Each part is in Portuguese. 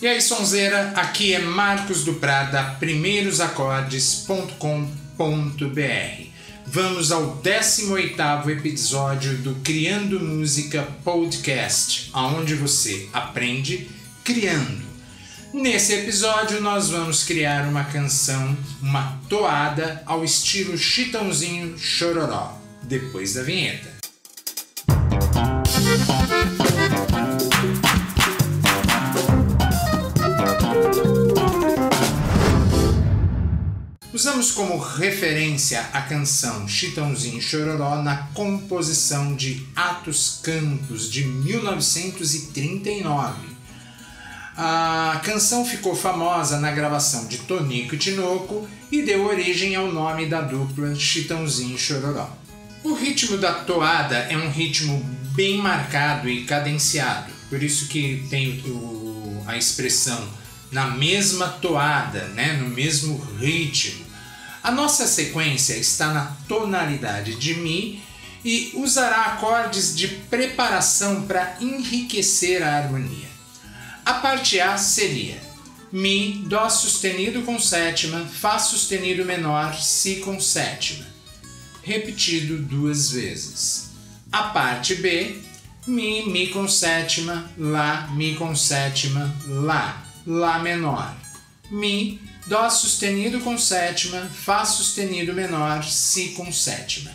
E aí, sonzeira, aqui é Marcos do Prada, primeirosacordes.com.br. Vamos ao 18º episódio do Criando Música Podcast, onde você aprende criando. Nesse episódio nós vamos criar uma canção, uma toada ao estilo Chitãozinho Chororó, depois da vinheta. Usamos como referência a canção Chitãozinho Chororó na composição de Atos Campos de 1939. A canção ficou famosa na gravação de Tonico e Tinoco e deu origem ao nome da dupla Chitãozinho Chororó. O ritmo da toada é um ritmo bem marcado e cadenciado, por isso que tem o, a expressão na mesma toada, né, no mesmo ritmo. A nossa sequência está na tonalidade de Mi e usará acordes de preparação para enriquecer a harmonia. A parte A seria Mi, Dó sustenido com sétima, Fá sustenido menor, Si com sétima, repetido duas vezes. A parte B, Mi, Mi com sétima, Lá, Mi com sétima, Lá, Lá menor, Mi, Dó sustenido com sétima, Fá sustenido menor, Si com sétima.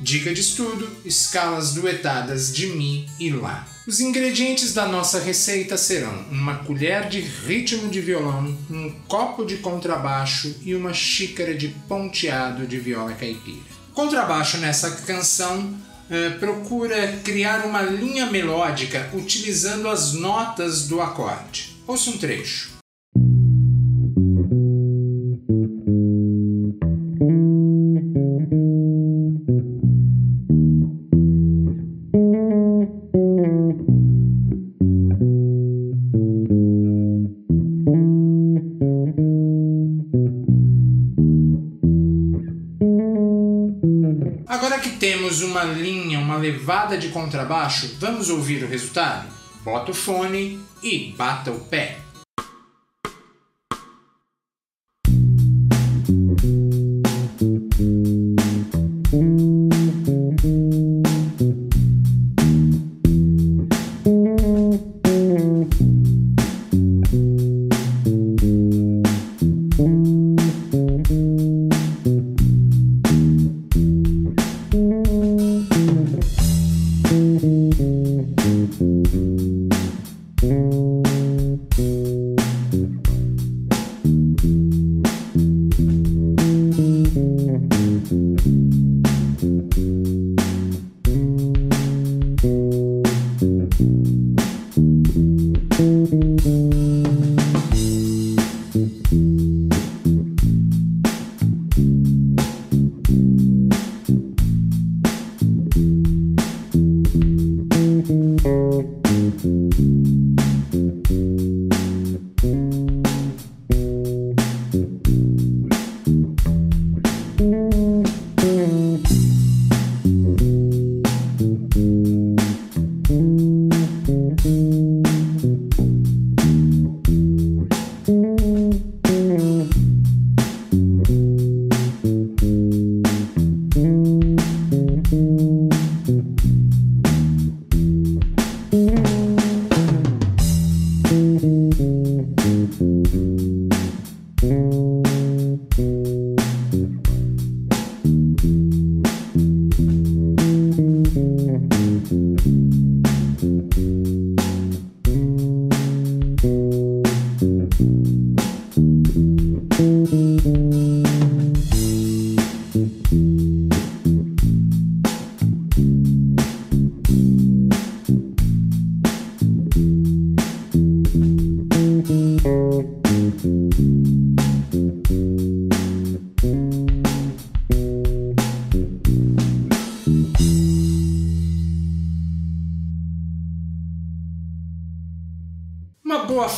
Dica de estudo: escalas duetadas de Mi e Lá. Os ingredientes da nossa receita serão uma colher de ritmo de violão, um copo de contrabaixo e uma xícara de ponteado de viola caipira. Contrabaixo nessa canção eh, procura criar uma linha melódica utilizando as notas do acorde. Ouça um trecho. Temos uma linha, uma levada de contrabaixo, vamos ouvir o resultado? Bota o fone e bata o pé.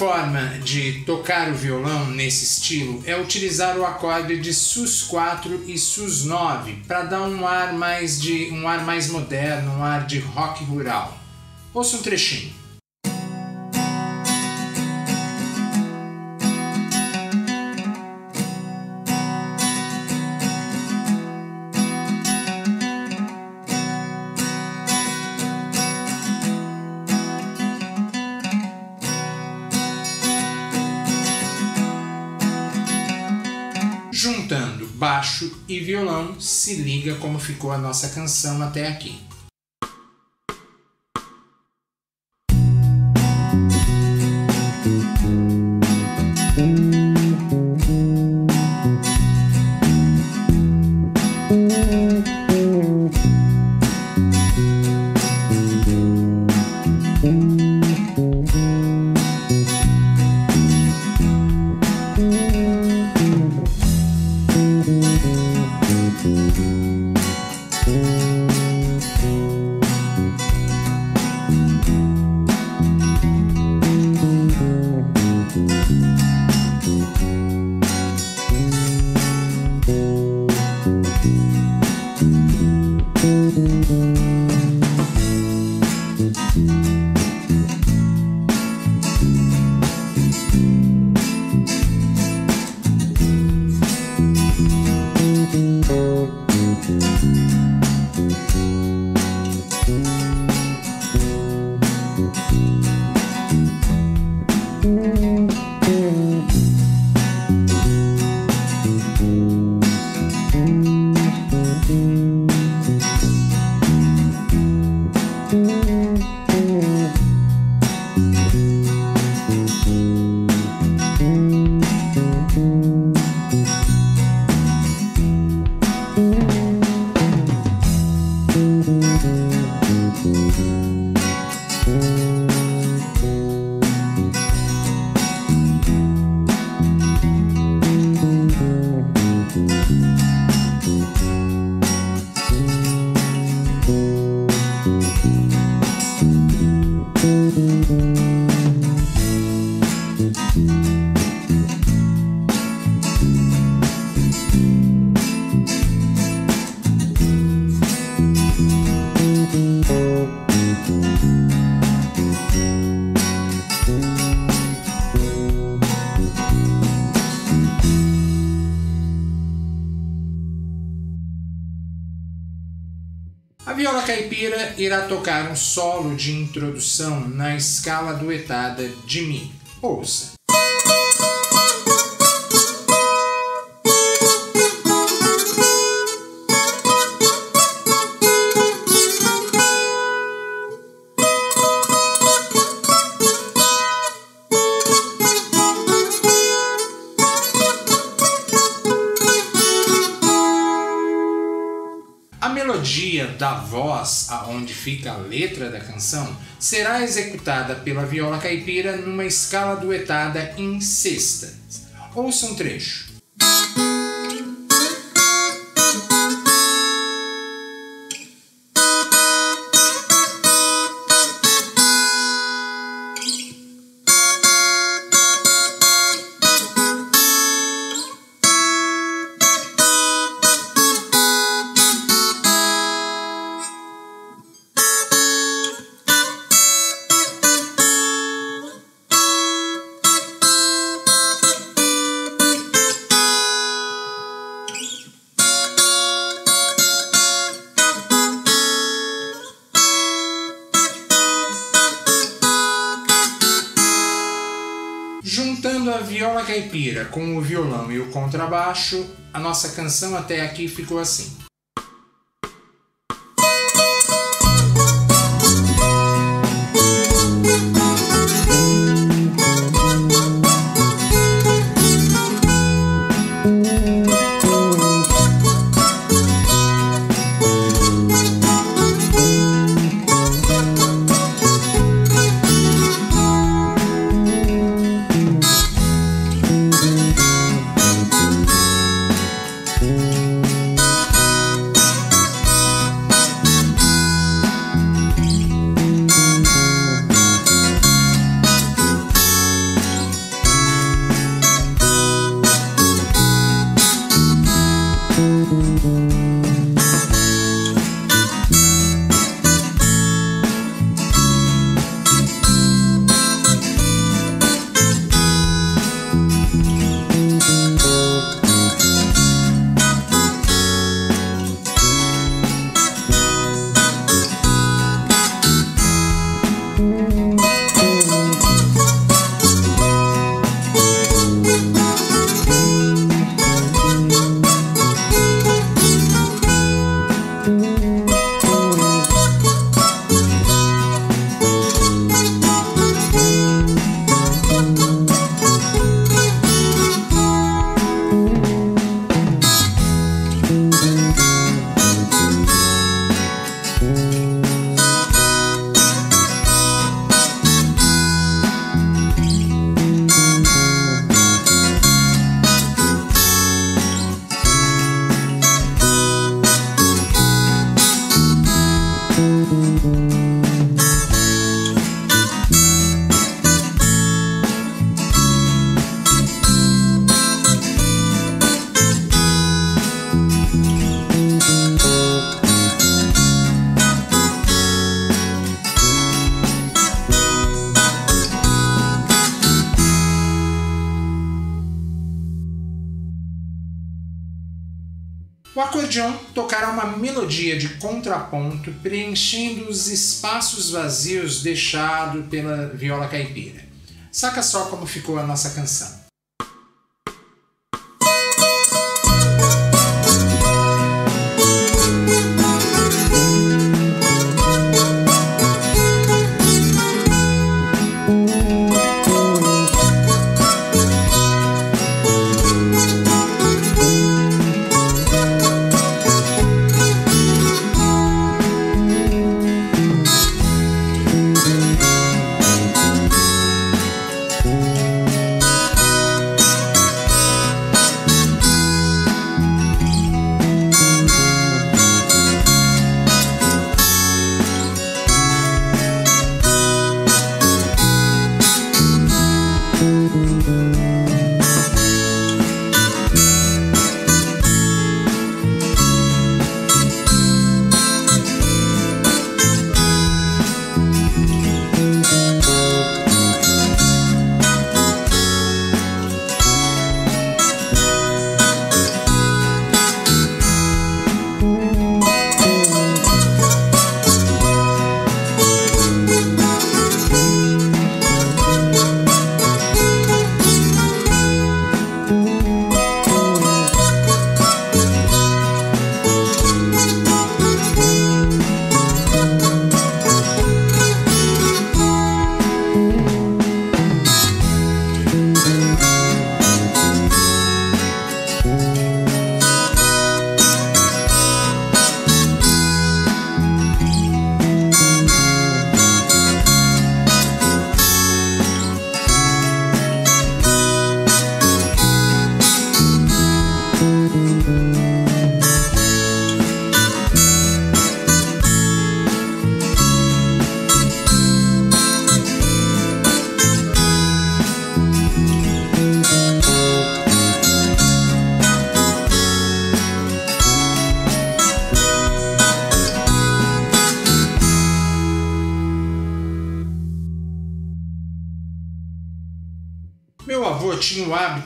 Forma de tocar o violão nesse estilo é utilizar o acorde de sus4 e sus9 para dar um ar mais de um ar mais moderno, um ar de rock rural. Ouça um trechinho. E violão, se liga como ficou a nossa canção até aqui. A tocar um solo de introdução na escala duetada de Mi. Ouça. Da voz, aonde fica a letra da canção, será executada pela viola caipira numa escala duetada em sexta. Ouça um trecho. Viola caipira com o violão e o contrabaixo, a nossa canção até aqui ficou assim. O acordeão tocará uma melodia de contraponto preenchendo os espaços vazios deixados pela viola caipira. Saca só como ficou a nossa canção.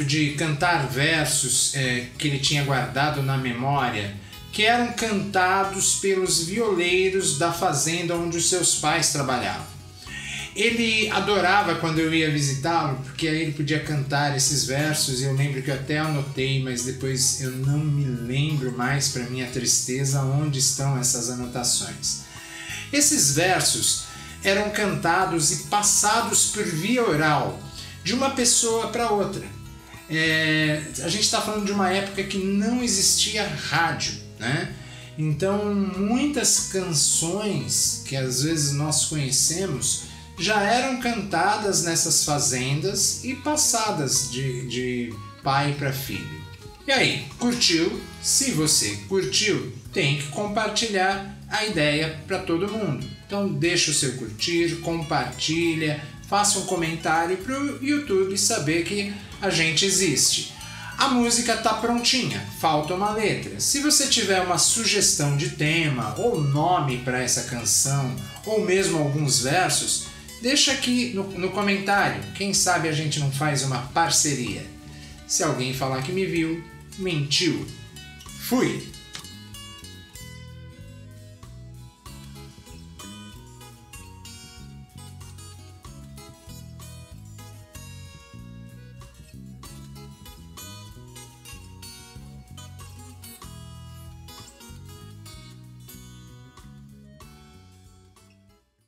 Hábito de cantar versos é, que ele tinha guardado na memória, que eram cantados pelos violeiros da fazenda onde os seus pais trabalhavam. Ele adorava quando eu ia visitá-lo, porque aí ele podia cantar esses versos. Eu lembro que eu até anotei, mas depois eu não me lembro mais, para minha tristeza, onde estão essas anotações. Esses versos eram cantados e passados por via oral de uma pessoa para outra. É, a gente está falando de uma época que não existia rádio, né? Então muitas canções que às vezes nós conhecemos já eram cantadas nessas fazendas e passadas de, de pai para filho. E aí, curtiu? Se você curtiu, tem que compartilhar a ideia para todo mundo. Então deixa o seu curtir, compartilha, faça um comentário para o YouTube saber que a gente existe. A música tá prontinha, falta uma letra. Se você tiver uma sugestão de tema ou nome para essa canção, ou mesmo alguns versos, deixa aqui no, no comentário. Quem sabe a gente não faz uma parceria. Se alguém falar que me viu, mentiu. Fui!